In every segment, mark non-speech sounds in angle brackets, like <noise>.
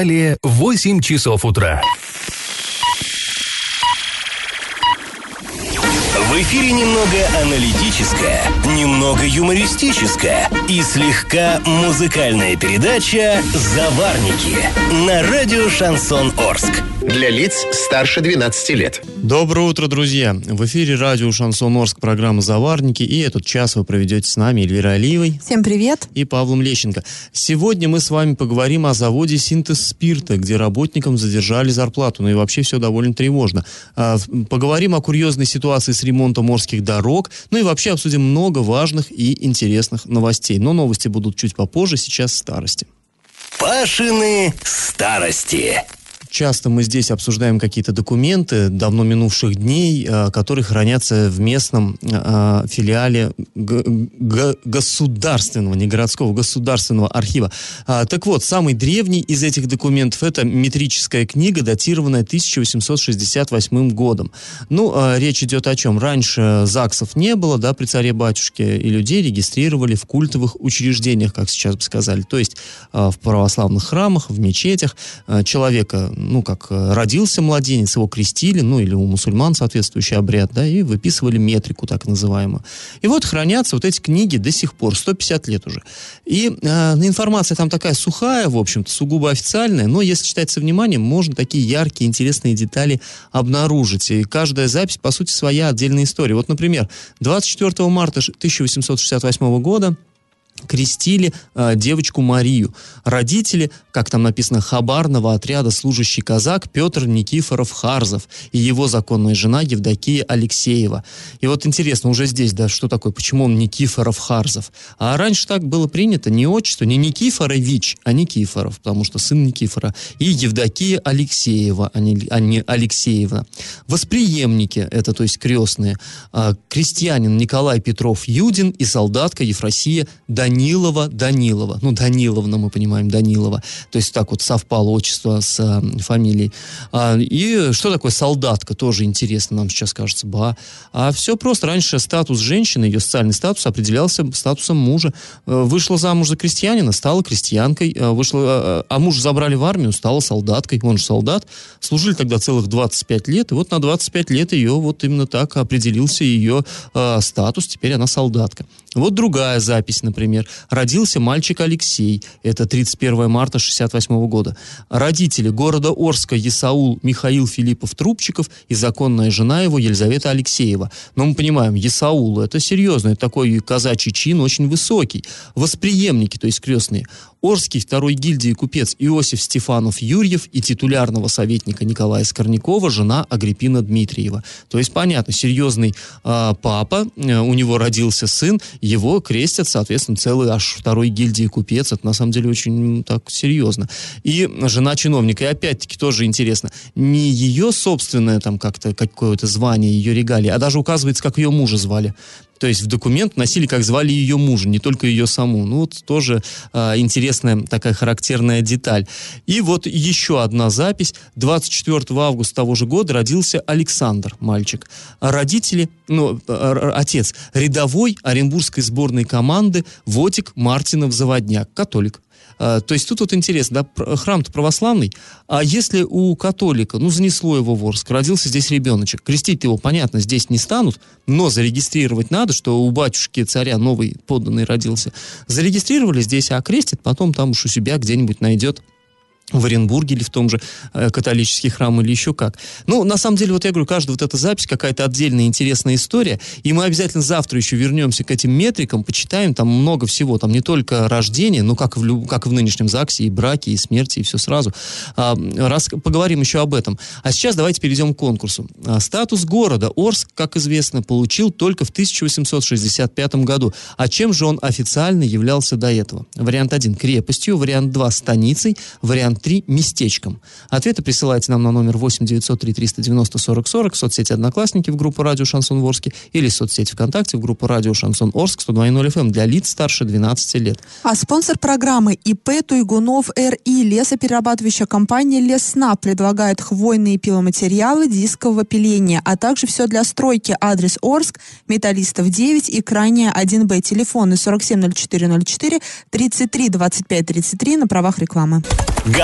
Далее 8 часов утра. В эфире немного аналитическая, немного юмористическая и слегка музыкальная передача «Заварники» на радио «Шансон Орск». Для лиц старше 12 лет. Доброе утро, друзья! В эфире радио «Шансон Орск» программа «Заварники», и этот час вы проведете с нами Эльвира Алиевой. Всем привет! И Павлом Лещенко. Сегодня мы с вами поговорим о заводе «Синтез спирта», где работникам задержали зарплату, ну и вообще все довольно тревожно. А, поговорим о курьезной ситуации с ремонтом морских дорог, ну и вообще обсудим много важных и интересных новостей. Но новости будут чуть попозже, сейчас старости. Пашины старости. Часто мы здесь обсуждаем какие-то документы давно минувших дней, э, которые хранятся в местном э, филиале государственного, не городского, государственного архива. А, так вот, самый древний из этих документов это метрическая книга, датированная 1868 годом. Ну, э, речь идет о чем? Раньше ЗАГСов не было, да, при царе-батюшке, и людей регистрировали в культовых учреждениях, как сейчас бы сказали, то есть в православных храмах, в мечетях. Человека ну, как э, родился младенец, его крестили, ну, или у мусульман соответствующий обряд, да, и выписывали метрику, так называемую. И вот хранятся вот эти книги до сих пор, 150 лет уже. И э, информация там такая сухая, в общем-то, сугубо официальная, но если читать со вниманием, можно такие яркие, интересные детали обнаружить. И каждая запись, по сути, своя отдельная история. Вот, например, 24 марта 1868 года крестили э, девочку Марию. Родители, как там написано, хабарного отряда служащий казак Петр Никифоров Харзов и его законная жена Евдокия Алексеева. И вот интересно, уже здесь, да, что такое, почему он Никифоров Харзов? А раньше так было принято, не отчество, не Никифорович, а Никифоров, потому что сын Никифора. И Евдокия Алексеева, а не, а не Алексеевна. Восприемники, это то есть крестные, э, крестьянин Николай Петров Юдин и солдатка Ефросия Данилова Данилова Данилова. Ну, Даниловна, мы понимаем, Данилова. То есть так вот совпало отчество с э, фамилией. А, и что такое солдатка, тоже интересно нам сейчас кажется. Ба. А все просто. Раньше статус женщины, ее социальный статус определялся статусом мужа. Э, вышла замуж за крестьянина, стала крестьянкой. Э, вышла, э, а мужа забрали в армию, стала солдаткой. Он же солдат. Служили тогда целых 25 лет. И вот на 25 лет ее вот именно так определился ее э, статус. Теперь она солдатка. Вот другая запись, например. Родился мальчик Алексей. Это 31 марта 68 года. Родители города Орска Есаул Михаил Филиппов Трубчиков и законная жена его Елизавета Алексеева. Но мы понимаем, Есаул это серьезно, это такой казачий чин очень высокий. Восприемники, то есть крестные. Орский второй гильдии купец Иосиф Стефанов Юрьев и титулярного советника Николая Скорнякова жена Агриппина Дмитриева. То есть, понятно, серьезный э, папа, э, у него родился сын, его крестят, соответственно, целый аж второй гильдии купец. Это на самом деле очень так серьезно. И жена чиновника. И опять-таки тоже интересно, не ее собственное там как-то какое-то звание, ее регалии, а даже указывается, как ее мужа звали. То есть в документ носили, как звали ее мужа, не только ее саму. Ну, вот тоже э, интересная такая характерная деталь. И вот еще одна запись. 24 августа того же года родился Александр, мальчик. А родители, ну, отец, рядовой Оренбургской сборной команды Вотик Мартинов-Заводняк, католик. А, то есть тут вот интересно, да, храм-то православный, а если у католика, ну, занесло его в Орск, родился здесь ребеночек, крестить его, понятно, здесь не станут, но зарегистрировать надо, что у батюшки царя новый подданный родился. Зарегистрировали здесь, а крестит, потом там уж у себя где-нибудь найдет в Оренбурге или в том же э, католический храм или еще как. Ну, на самом деле, вот я говорю, каждая вот эта запись какая-то отдельная интересная история, и мы обязательно завтра еще вернемся к этим метрикам, почитаем, там много всего, там не только рождение, но как в, как в нынешнем ЗАГСе, и браки, и смерти, и все сразу. А, раз, поговорим еще об этом. А сейчас давайте перейдем к конкурсу. А, статус города Орск, как известно, получил только в 1865 году. А чем же он официально являлся до этого? Вариант 1 – крепостью, вариант 2 – станицей, вариант 3 местечком. Ответы присылайте нам на номер 8 903 390 40 40 в соцсети «Одноклассники» в группу «Радио Шансон Орске» или в соцсети ВКонтакте в группу «Радио Шансон Орск» 102.0 FM эм для лиц старше 12 лет. А спонсор программы ИП Туйгунов РИ лесоперерабатывающая компания Лесна предлагает хвойные пиломатериалы дискового пиления, а также все для стройки. Адрес Орск, Металлистов 9 и крайняя 1Б. Телефоны 470404 33 25 33 на правах рекламы.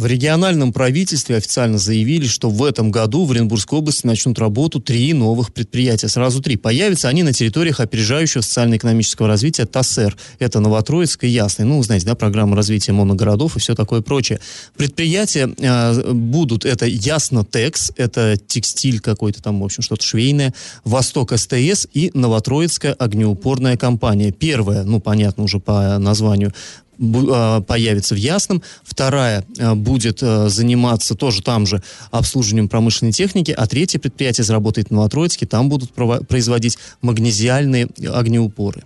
В региональном правительстве официально заявили, что в этом году в Оренбургской области начнут работу три новых предприятия. Сразу три. Появятся они на территориях опережающего социально-экономического развития ТАСЭР. Это Новотроицк и Ясный. Ну, знаете, да, программа развития моногородов и все такое прочее. Предприятия э, будут, это Ясно Текс, это текстиль какой-то там, в общем, что-то швейное, Восток СТС и Новотроицкая огнеупорная компания. Первая, ну, понятно уже по названию, появится в Ясном, вторая а, будет а, заниматься тоже там же обслуживанием промышленной техники, а третье предприятие заработает в Новотроицке, там будут производить магнезиальные огнеупоры.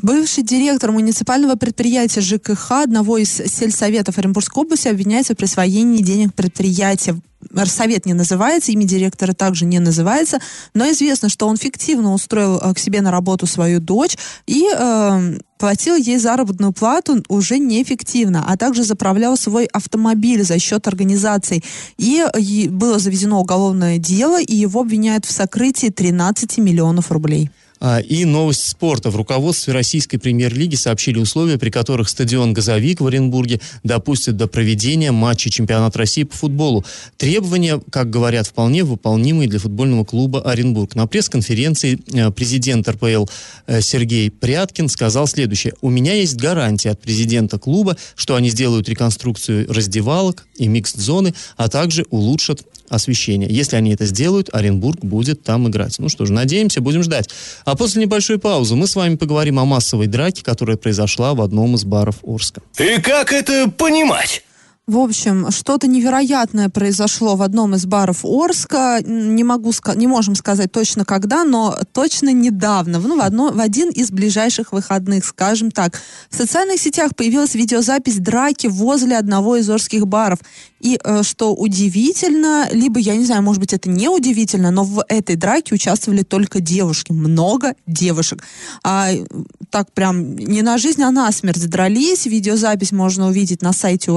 Бывший директор муниципального предприятия ЖКХ одного из сельсоветов Оренбургской области обвиняется в присвоении денег предприятия Совет не называется, имя директора также не называется, но известно, что он фиктивно устроил э, к себе на работу свою дочь и э, платил ей заработную плату уже неэффективно, а также заправлял свой автомобиль за счет организаций. И, было заведено уголовное дело, и его обвиняют в сокрытии 13 миллионов рублей. А, и новость спорта. В руководстве Российской премьер-лиги сообщили условия, при которых стадион «Газовик» в Оренбурге допустят до проведения матча чемпионата России по футболу. Требования, как говорят, вполне выполнимые для футбольного клуба «Оренбург». На пресс-конференции э, президент РПЛ э, Сергей Пряткин сказал следующее. «У меня есть гарантия от президента клуба, что они сделают реконструкцию раздевалок и микс-зоны, а также улучшат освещение. Если они это сделают, Оренбург будет там играть. Ну что ж, надеемся, будем ждать. А после небольшой паузы мы с вами поговорим о массовой драке, которая произошла в одном из баров Орска. И как это понимать? В общем, что-то невероятное произошло в одном из баров Орска. Не могу не можем сказать точно когда, но точно недавно, ну, в, одно, в один из ближайших выходных, скажем так. В социальных сетях появилась видеозапись драки возле одного из орских баров. И э, что удивительно, либо, я не знаю, может быть, это не удивительно, но в этой драке участвовали только девушки. Много девушек. А, так прям не на жизнь, а на смерть дрались. Видеозапись можно увидеть на сайте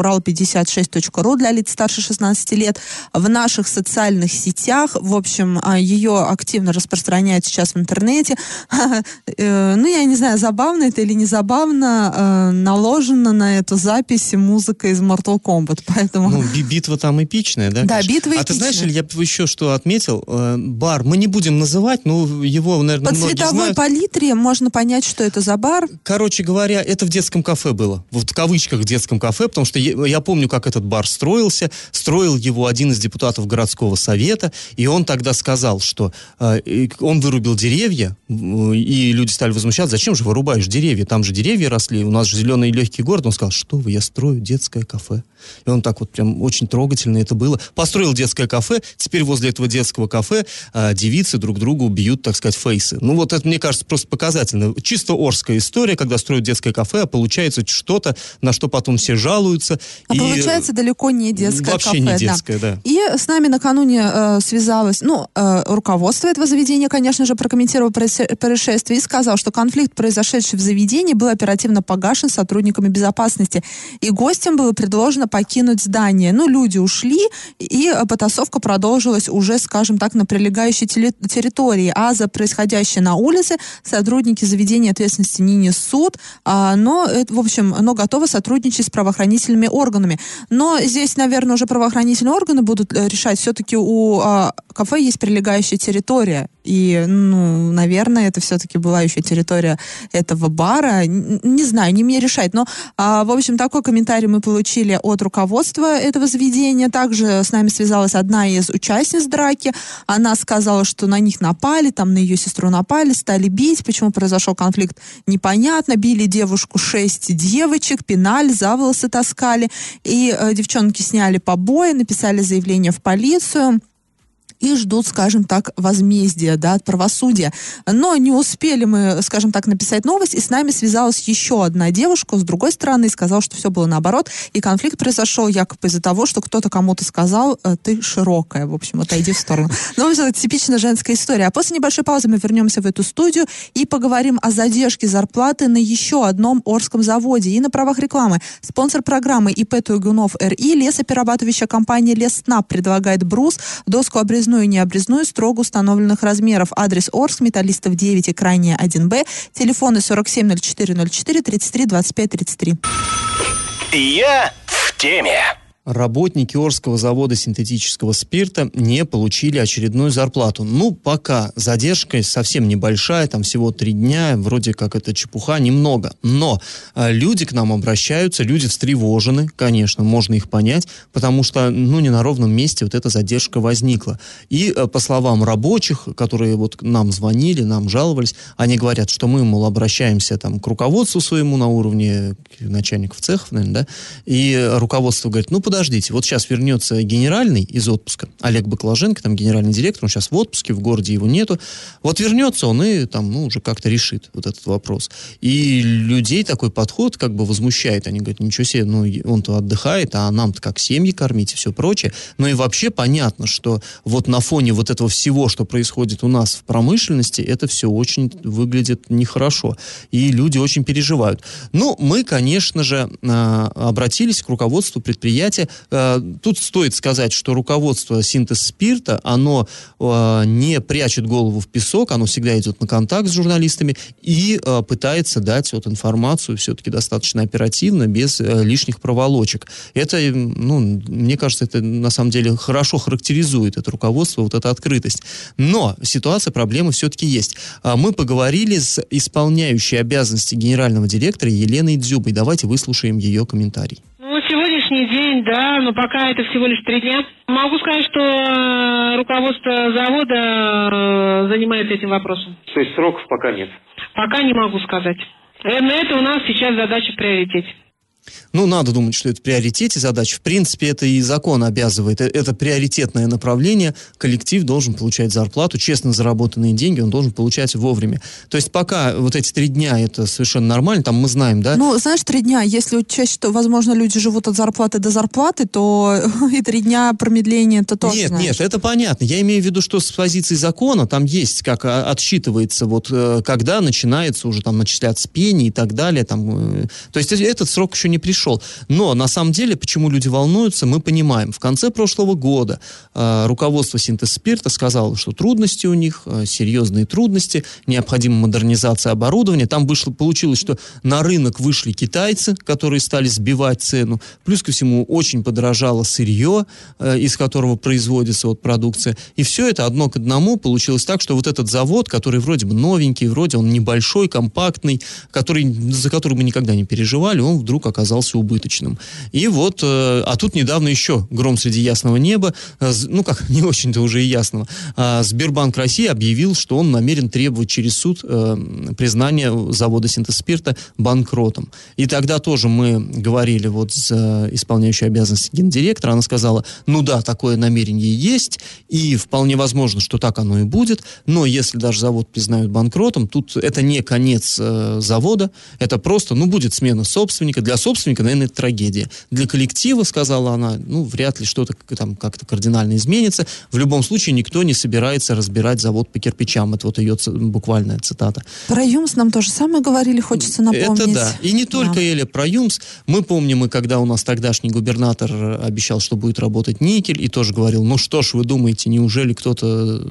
урал56.ру для лиц старше 16 лет. В наших социальных сетях, в общем, а, ее активно распространяют сейчас в интернете. <laughs> Э, ну, я не знаю, забавно это или не забавно, э, наложена на эту запись музыка из Mortal Kombat, <laughs> поэтому... Ну, битва там эпичная, да? Да, битва эпичная. А ты знаешь, я бы еще что отметил? Э, бар, мы не будем называть, но его, наверное, По цветовой знают. палитре можно понять, что это за бар. Короче говоря, это в детском кафе было. Вот в кавычках в детском кафе, потому что я, я помню, как этот бар строился. Строил его один из депутатов городского совета, и он тогда сказал, что э, он вырубил деревья, и люди стали возмущаться, зачем же вырубаешь деревья? Там же деревья росли, у нас же зеленый и легкий город. Он сказал, что вы, я строю детское кафе. И он так вот прям очень трогательно это было. Построил детское кафе, теперь возле этого детского кафе а, девицы друг другу бьют, так сказать, фейсы. Ну вот это, мне кажется, просто показательно. Чисто орская история, когда строят детское кафе, а получается что-то, на что потом все жалуются. А и... получается далеко не детское Вообще кафе. не детское, да. да. И с нами накануне э, связалось, ну, э, руководство этого заведения, конечно же, прокомментировало происшествие и сказал, что конфликт, произошедший в заведении, был оперативно погашен сотрудниками безопасности. И гостям было предложено покинуть здание. Ну, люди ушли, и э, потасовка продолжилась уже, скажем так, на прилегающей территории. А за происходящее на улице сотрудники заведения ответственности не несут, а, но, в общем, но готовы сотрудничать с правоохранительными органами. Но здесь, наверное, уже правоохранительные органы будут э, решать. Все-таки у а, кафе есть прилегающая территория. И, ну, наверное, это все-таки была еще территория этого бара. Не, знаю, не мне решать. Но, а, в общем, такой комментарий мы получили от руководства этого заведения. Также с нами связалась одна из участниц драки. Она сказала, что на них напали, там на ее сестру напали, стали бить. Почему произошел конфликт, непонятно. Били девушку шесть девочек, пинали, за волосы таскали. Э, девчонки сняли побои, написали заявление в полицию и ждут, скажем так, возмездия, да, от правосудия. Но не успели мы, скажем так, написать новость, и с нами связалась еще одна девушка с другой стороны сказала, что все было наоборот, и конфликт произошел якобы из-за того, что кто-то кому-то сказал, «Э, ты широкая, в общем, отойди в сторону. Ну, это типичная женская история. А после небольшой паузы мы вернемся в эту студию и поговорим о задержке зарплаты на еще одном Орском заводе и на правах рекламы. Спонсор программы ИП Туйгунов РИ, лесоперерабатывающая компания Леснап предлагает брус, доску обрезания обрезную и необрезную строго установленных размеров. Адрес Орск, Металлистов 9 и крайняя 1Б. Телефоны 470404 33 25 33. Я в теме. Работники Орского завода синтетического спирта не получили очередную зарплату. Ну, пока задержка совсем небольшая, там всего три дня, вроде как это чепуха, немного. Но э, люди к нам обращаются, люди встревожены, конечно, можно их понять, потому что, ну, не на ровном месте вот эта задержка возникла. И, э, по словам рабочих, которые вот нам звонили, нам жаловались, они говорят, что мы, мол, обращаемся там к руководству своему на уровне начальников цехов, наверное, да, и руководство говорит, ну, подождите, вот сейчас вернется генеральный из отпуска, Олег Баклаженко, там генеральный директор, он сейчас в отпуске, в городе его нету, вот вернется он и там, ну, уже как-то решит вот этот вопрос. И людей такой подход как бы возмущает, они говорят, ничего себе, ну, он-то отдыхает, а нам-то как семьи кормить и все прочее, но и вообще понятно, что вот на фоне вот этого всего, что происходит у нас в промышленности, это все очень выглядит нехорошо, и люди очень переживают. Ну, мы, конечно же, а, обратились к руководству предприятия, Э, тут стоит сказать, что руководство синтез спирта, оно э, не прячет голову в песок, оно всегда идет на контакт с журналистами и э, пытается дать вот информацию все-таки достаточно оперативно, без лишних проволочек. Это, ну, мне кажется, это на самом деле хорошо характеризует это руководство, вот эта открытость. Но ситуация, проблемы все-таки есть. Мы поговорили с исполняющей обязанности генерального директора Еленой Дзюбой. Давайте выслушаем ее комментарий сегодняшний день, да, но пока это всего лишь три дня. Могу сказать, что э, руководство завода э, занимается этим вопросом. То есть сроков пока нет? Пока не могу сказать. Э, на это у нас сейчас задача в приоритете. Ну, надо думать, что это в приоритете задач. В принципе, это и закон обязывает. Э, это приоритетное направление. Коллектив должен получать зарплату, честно заработанные деньги он должен получать вовремя. То есть пока вот эти три дня это совершенно нормально, там мы знаем, да? Ну, знаешь, три дня, если учесть, что, возможно, люди живут от зарплаты до зарплаты, то <laughs> и три дня промедления это тоже, Нет, знаешь. нет, это понятно. Я имею в виду, что с позиции закона там есть, как отсчитывается, вот э, когда начинается уже там начисляться пени и так далее. Там, э, то есть этот срок еще не пришел пришел. Но на самом деле, почему люди волнуются, мы понимаем. В конце прошлого года э, руководство синтез спирта сказало, что трудности у них, э, серьезные трудности, необходима модернизация оборудования. Там вышло, получилось, что на рынок вышли китайцы, которые стали сбивать цену. Плюс ко всему очень подорожало сырье, э, из которого производится вот продукция. И все это одно к одному получилось так, что вот этот завод, который вроде бы новенький, вроде он небольшой, компактный, который, за который мы никогда не переживали, он вдруг оказался оказался убыточным. И вот, э, а тут недавно еще гром среди ясного неба, э, ну как, <laughs> не очень-то уже и ясного, а Сбербанк России объявил, что он намерен требовать через суд э, признания завода синтез-спирта банкротом. И тогда тоже мы говорили вот с исполняющей обязанности гендиректора, она сказала, ну да, такое намерение есть, и вполне возможно, что так оно и будет, но если даже завод признают банкротом, тут это не конец завода, это просто, ну, будет смена собственника. Для собственника наверное, это трагедия. Для коллектива, сказала она, ну, вряд ли что-то там как-то кардинально изменится. В любом случае никто не собирается разбирать завод по кирпичам. Это вот ее буквальная цитата. Про ЮМС нам тоже самое говорили, хочется напомнить. Это да. И не только, да. Эля, про ЮМС. Мы помним, и когда у нас тогдашний губернатор обещал, что будет работать никель, и тоже говорил, ну что ж вы думаете, неужели кто-то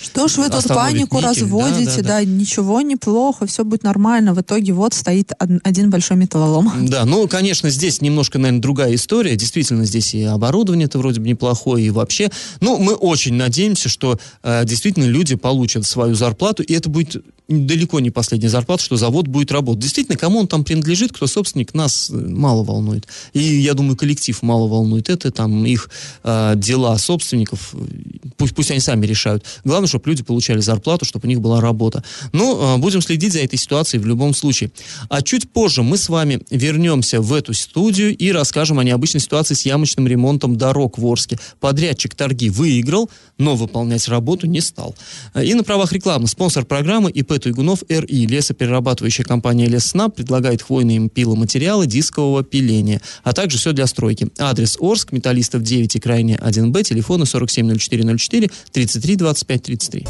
Что ж вы тут панику никель? разводите, да, да, да. да, ничего неплохо, все будет нормально. В итоге вот стоит один большой металлолом. Да, ну, конечно, конечно, здесь немножко, наверное, другая история. Действительно, здесь и оборудование это вроде бы неплохое, и вообще. Ну, мы очень надеемся, что э, действительно люди получат свою зарплату, и это будет далеко не последняя зарплата, что завод будет работать. Действительно, кому он там принадлежит, кто собственник, нас э, мало волнует. И я думаю, коллектив мало волнует. Это там их э, дела собственников, пусть, пусть они сами решают. Главное, чтобы люди получали зарплату, чтобы у них была работа. Ну, э, будем следить за этой ситуацией в любом случае. А чуть позже мы с вами вернемся в эту студию и расскажем о необычной ситуации с ямочным ремонтом дорог в Орске. Подрядчик торги выиграл, но выполнять работу не стал. И на правах рекламы спонсор программы ИП Туйгунов РИ. Лесоперерабатывающая компания Лесснаб предлагает хвойные пиломатериалы дискового пиления, а также все для стройки. Адрес Орск, Металлистов 9 и крайне 1Б, телефоны 470404 33 25 33.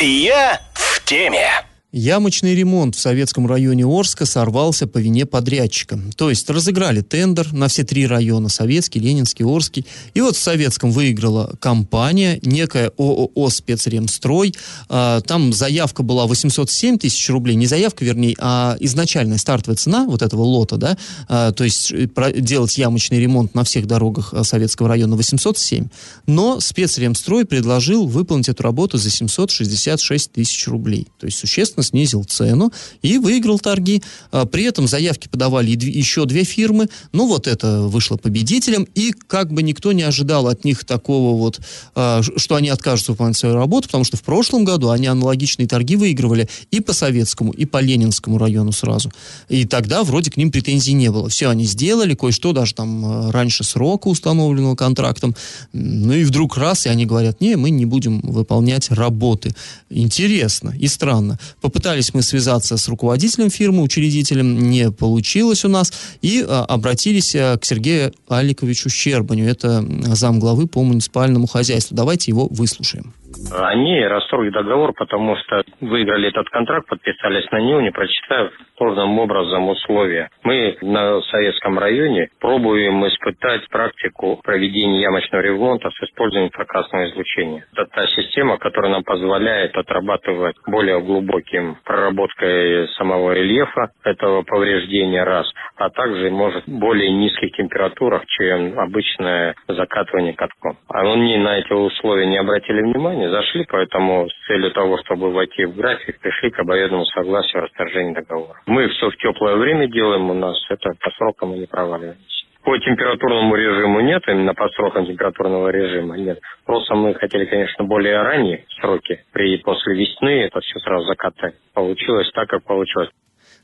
Я в теме. Ямочный ремонт в советском районе Орска сорвался по вине подрядчика. То есть разыграли тендер на все три района, Советский, Ленинский, Орский. И вот в Советском выиграла компания, некая ООО «Спецремстрой». А, там заявка была 807 тысяч рублей, не заявка, вернее, а изначальная стартовая цена вот этого лота, да, а, то есть э, делать ямочный ремонт на всех дорогах а, Советского района 807. Но «Спецремстрой» предложил выполнить эту работу за 766 тысяч рублей. То есть существенно снизил цену и выиграл торги. А, при этом заявки подавали еще две фирмы. Ну, вот это вышло победителем. И как бы никто не ожидал от них такого вот, а, что они откажутся выполнять свою работу, потому что в прошлом году они аналогичные торги выигрывали и по Советскому, и по Ленинскому району сразу. И тогда вроде к ним претензий не было. Все они сделали, кое-что даже там а, раньше срока установленного контрактом. Ну и вдруг раз, и они говорят, не, мы не будем выполнять работы. Интересно и странно. По Попытались мы связаться с руководителем фирмы, учредителем, не получилось у нас, и а, обратились а, к Сергею Аликовичу Щербаню, это зам главы по муниципальному хозяйству. Давайте его выслушаем. Они расторгли договор, потому что выиграли этот контракт, подписались на него, не прочитав должным образом условия. Мы на Советском районе пробуем испытать практику проведения ямочного ремонта с использованием инфракрасного излучения. Это та система, которая нам позволяет отрабатывать более глубоким проработкой самого рельефа этого повреждения раз, а также может более низких температурах, чем обычное закатывание катком. А они на эти условия не обратили внимания, зашли, поэтому с целью того, чтобы войти в график, пришли к обоюдному согласию о расторжении договора. Мы все в теплое время делаем, у нас это по срокам мы не проваливаемся. По температурному режиму нет, именно по срокам температурного режима нет. Просто мы хотели, конечно, более ранние сроки. При после весны это все сразу закатать. Получилось так, как получилось.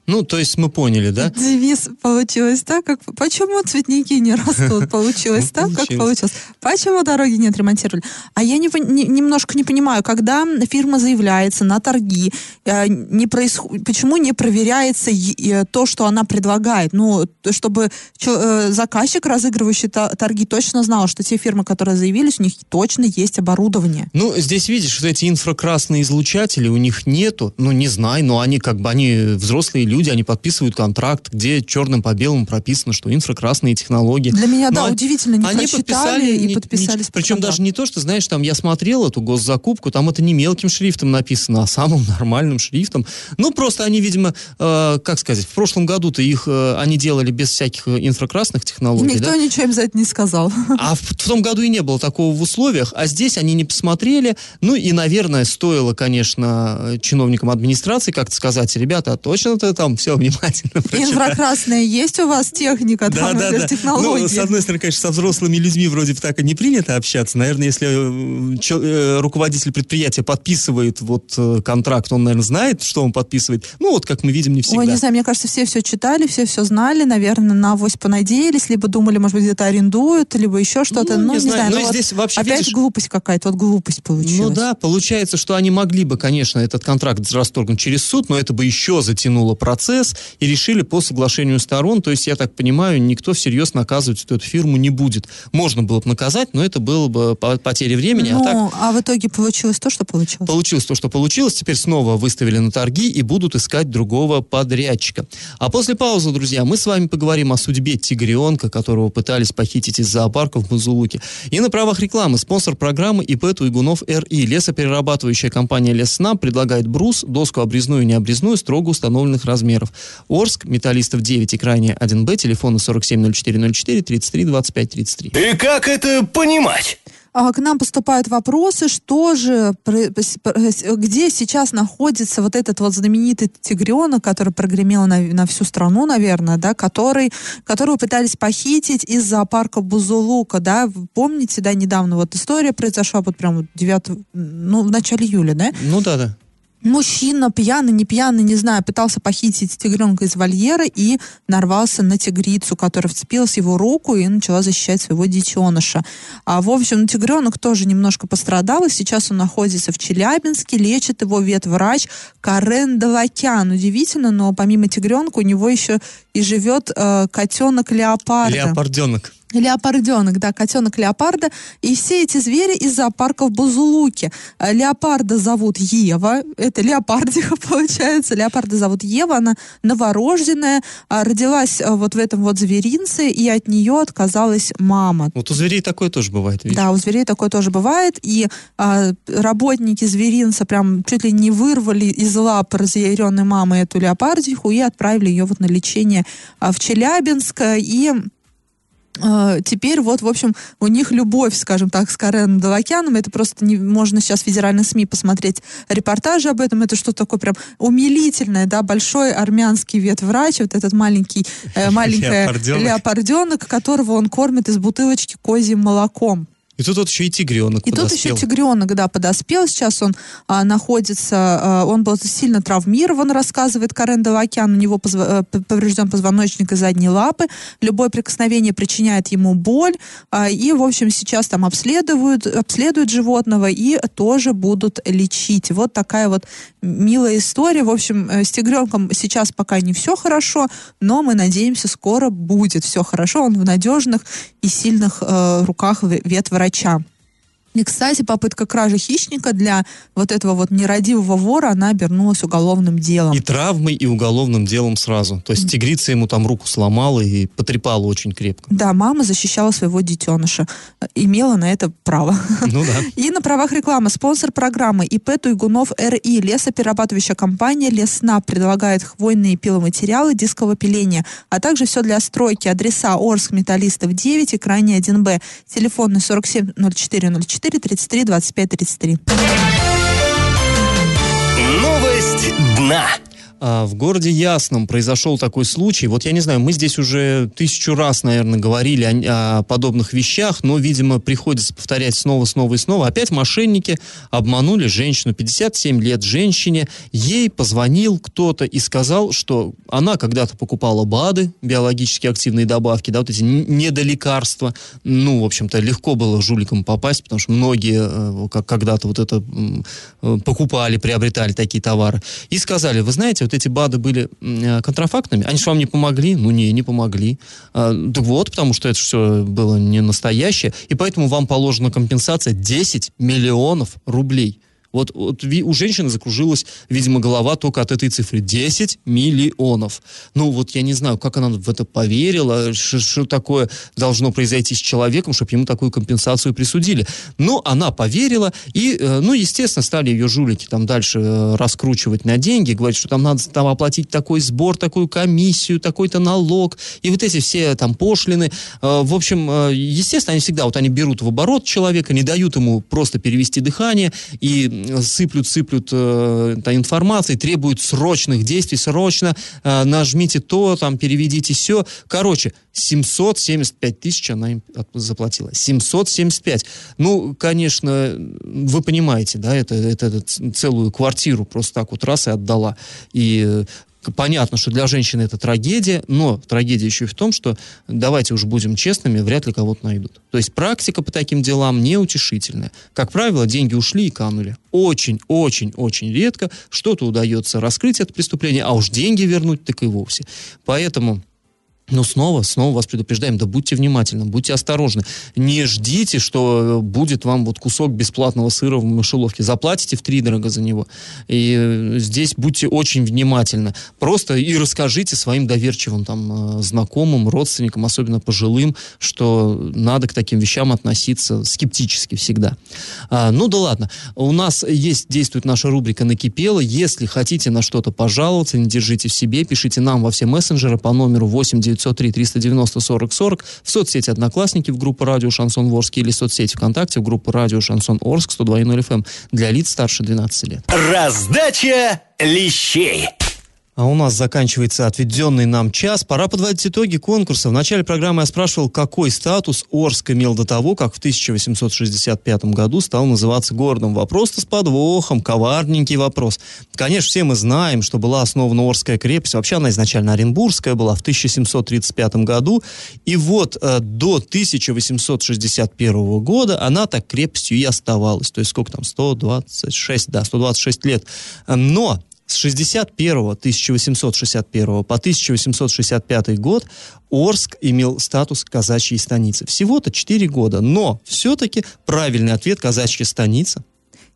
Ну, то есть мы поняли, да? Девиз получилось так, как... Почему цветники не растут? <laughs> Получилось так, как получилось. Почему дороги не отремонтировали? А я не, не, немножко не понимаю, когда фирма заявляется на торги, э, не происход... почему не проверяется то, что она предлагает? Ну, чтобы э, заказчик, разыгрывающий торги, точно знал, что те фирмы, которые заявились, у них точно есть оборудование. Ну, здесь видишь, что эти инфракрасные излучатели у них нету, ну, не знаю, но они как бы, они взрослые люди, они подписывают контракт, где черным по белому прописано, что инфракрасные технологии. Для меня, Но да, удивительно, не они подписали и не, подписались. Не, причем даже не то, что, знаешь, там я смотрел эту госзакупку, там это не мелким шрифтом написано, а самым <laughs> нормальным шрифтом. Ну, просто они, видимо, э, как сказать, в прошлом году-то их э, они делали без всяких э, инфракрасных технологий. Никто да? ничего им за это не сказал. А в, в том году и не было такого в условиях, а здесь они не посмотрели. Ну и, наверное, стоило, конечно, чиновникам администрации как-то сказать, ребята, а точно ты там все внимательно <laughs> прочитать. Инфракрасная есть у вас техника, да, там, да, да. технологии? Ну, с одной стороны, конечно, со взрослыми людьми вроде бы так и не принято общаться. Наверное, если э, э, руководитель предприятия подписывает вот э, контракт, он, наверное, знает, что он подписывает. Ну, вот как мы видим, не всегда. Ой, не знаю, мне кажется, все все читали, все все знали, наверное, на авось понадеялись, либо думали, может быть, где-то арендуют, либо еще что-то. Ну, ну, не, не знаю. Но ну, здесь вот вообще, опять видишь, глупость какая-то, вот глупость получилась. Ну да, получается, что они могли бы, конечно, этот контракт расторгнуть через суд, но это бы еще затянуло процесс, и решили по соглашению сторон, то есть, я так понимаю, никто всерьез наказывать эту фирму не будет. Можно было бы наказать, но это было бы потеря времени. А ну, а, так... а в итоге получилось то, что получилось? Получилось то, что получилось. Теперь снова выставили на торги и будут искать другого подрядчика. А после паузы, друзья, мы с вами поговорим о судьбе тигренка, которого пытались похитить из зоопарка в Мазулуке. И на правах рекламы спонсор программы ИП Туйгунов РИ. Лесоперерабатывающая компания Леснам предлагает брус, доску обрезную и необрезную строго установленных размеров. Орск, Металлистов 9 и крайне 1Б, телефоны 470404 33 25 33. И как это понимать? А, к нам поступают вопросы, что же, где сейчас находится вот этот вот знаменитый тигренок, который прогремел на, на всю страну, наверное, да, который, которого пытались похитить из зоопарка Бузулука, да, помните, да, недавно вот история произошла вот прям 9, ну, в начале июля, да? Ну да, да мужчина, пьяный, не пьяный, не знаю, пытался похитить тигренка из вольера и нарвался на тигрицу, которая вцепилась в его руку и начала защищать своего детеныша. А, в общем, тигренок тоже немножко пострадал, и сейчас он находится в Челябинске, лечит его ветврач Карен Далакян. Удивительно, но помимо тигренка у него еще и живет э, котенок Леопарда. Леопарденок. Леопарденок, да, котенок леопарда. И все эти звери из зоопарка в Бузулуке. Э, леопарда зовут Ева. Это леопардиха, <laughs> получается. Леопарда зовут Ева. Она новорожденная. а, Родилась э, вот в этом вот зверинце, и от нее отказалась мама. Вот у зверей такое тоже бывает, видишь? Да, у зверей такое тоже бывает. И а, работники зверинца прям чуть ли не вырвали из лап разъяренной мамы эту леопардиху и отправили ее вот на лечение а, в Челябинск. И теперь вот, в общем, у них любовь, скажем так, с Кареном Далакяном. Это просто не, можно сейчас в федеральных СМИ посмотреть репортажи об этом. Это что-то такое прям умилительное, да, большой армянский ветврач, вот этот маленький, э, <laughs> маленькая Леопарденок. леопарденок, которого он кормит из бутылочки козьим молоком. И тут вот еще и тигренок И тут подоспел. еще тигренок, да, подоспел. Сейчас он а, находится, а, он был сильно травмирован, рассказывает Карен Далакян. У него позва- э, поврежден позвоночник и задние лапы. Любое прикосновение причиняет ему боль. А, и, в общем, сейчас там обследуют, обследуют животного и тоже будут лечить. Вот такая вот милая история. В общем, э, с тигренком сейчас пока не все хорошо, но мы надеемся, скоро будет все хорошо. Он в надежных и сильных э, руках Tchau, tchau. И, кстати, попытка кражи хищника для вот этого вот нерадивого вора, она обернулась уголовным делом. И травмой, и уголовным делом сразу. То есть тигрица ему там руку сломала и потрепала очень крепко. Да, мама защищала своего детеныша. Э, Имела на это право. Ну да. <laughs> И на правах рекламы спонсор программы ИП Туйгунов РИ. Лесоперерабатывающая компания Лесна предлагает хвойные пиломатериалы дискового пиления, а также все для стройки. Адреса Орск, Металлистов 9 и крайний 1Б. Телефонный 47 04 04 33 25 33. Новость дна. А, В городе Ясном произошел такой случай. Вот я не знаю, мы здесь уже тысячу раз, наверное, говорили о, о подобных вещах, но, видимо, приходится повторять снова, снова и снова. Опять мошенники обманули женщину, 57 лет женщине. Ей позвонил кто-то и сказал, что она когда-то покупала БАДы, биологически активные добавки, да, вот эти недолекарства. Ну, в общем-то, легко было жуликам попасть, потому что многие э, как когда-то вот это э, покупали, приобретали такие товары. И сказали, вы знаете, вот эти БАДы были э, контрафактными, они же вам не помогли? Ну, не, не помогли. А, так вот, потому что это все было не настоящее, и поэтому вам положена компенсация 10 миллионов рублей. Вот, вот у женщины закружилась, видимо, голова только от этой цифры. 10 миллионов. Ну, вот я не знаю, как она в это поверила, что такое должно произойти с человеком, чтобы ему такую компенсацию присудили. Но она поверила, и, э, ну, естественно, стали ее жулики там дальше э, раскручивать на деньги, говорить, что там надо там оплатить такой сбор, такую комиссию, такой-то налог, и вот эти все там пошлины. Э, В общем, естественно, они всегда, вот они берут в оборот человека, не дают ему просто перевести дыхание, и сыплют, сыплют э, информацией, требуют срочных действий, срочно э, нажмите то, там, переведите все. Короче, 775 тысяч она им заплатила. 775. Ну, конечно, вы понимаете, да, это, это, это целую квартиру просто так вот раз и отдала. И э, Понятно, что для женщины это трагедия, но трагедия еще и в том, что, давайте уж будем честными, вряд ли кого-то найдут. То есть практика по таким делам неутешительная. Как правило, деньги ушли и канули. Очень-очень-очень редко что-то удается раскрыть это преступление, а уж деньги вернуть так и вовсе. Поэтому но снова, снова вас предупреждаем, да будьте внимательны, будьте осторожны. Не ждите, что э, будет вам вот кусок бесплатного сыра в мышеловке. Заплатите в три дорого за него. И э, здесь будьте очень внимательны. Просто и расскажите своим доверчивым там э, знакомым, родственникам, особенно пожилым, что надо к таким вещам относиться скептически всегда. А, ну да ладно. У нас есть, действует наша рубрика «Накипело». Если хотите на что-то пожаловаться, не держите в себе, пишите нам во все мессенджеры по номеру 8 903 390 40 40 в соцсети «Одноклассники» в группу «Радио Шансон Орск» или соцсети ВКонтакте в группу «Радио Шансон Орск» 102.0 FM для лиц старше 12 лет. Раздача лещей. А у нас заканчивается отведенный нам час. Пора подводить итоги конкурса. В начале программы я спрашивал, какой статус Орск имел до того, как в 1865 году стал называться городом. Вопрос-то с подвохом, коварненький вопрос. Конечно, все мы знаем, что была основана Орская крепость. Вообще она изначально Оренбургская была в 1735 году. И вот э, до 1861 года она так крепостью и оставалась. То есть сколько там, 126, да, 126 лет. Но С 61 1861 по 1865 год Орск имел статус казачьей станицы. Всего-то 4 года, но все-таки правильный ответ казачья станица.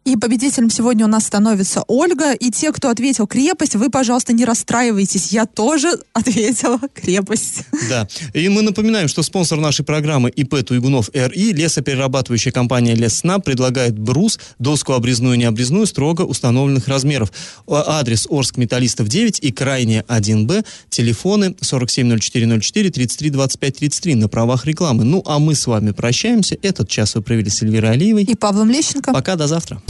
И победителем сегодня у нас становится Ольга. И те, кто ответил крепость, вы, пожалуйста, не расстраивайтесь. Я тоже <laughs> ответила крепость. Да. И мы напоминаем, что спонсор нашей программы ИП Туйгунов РИ, лесоперерабатывающая компания Лессна, предлагает брус, доску обрезную и необрезную строго установленных размеров. А- Адрес Орск Металлистов 9 и крайне 1Б. Телефоны 470404 33 25 33 на правах рекламы. Ну, а мы с вами прощаемся. Этот час вы провели с Эльвирой Алиевой. И Павлом Лещенко. Пока, до завтра.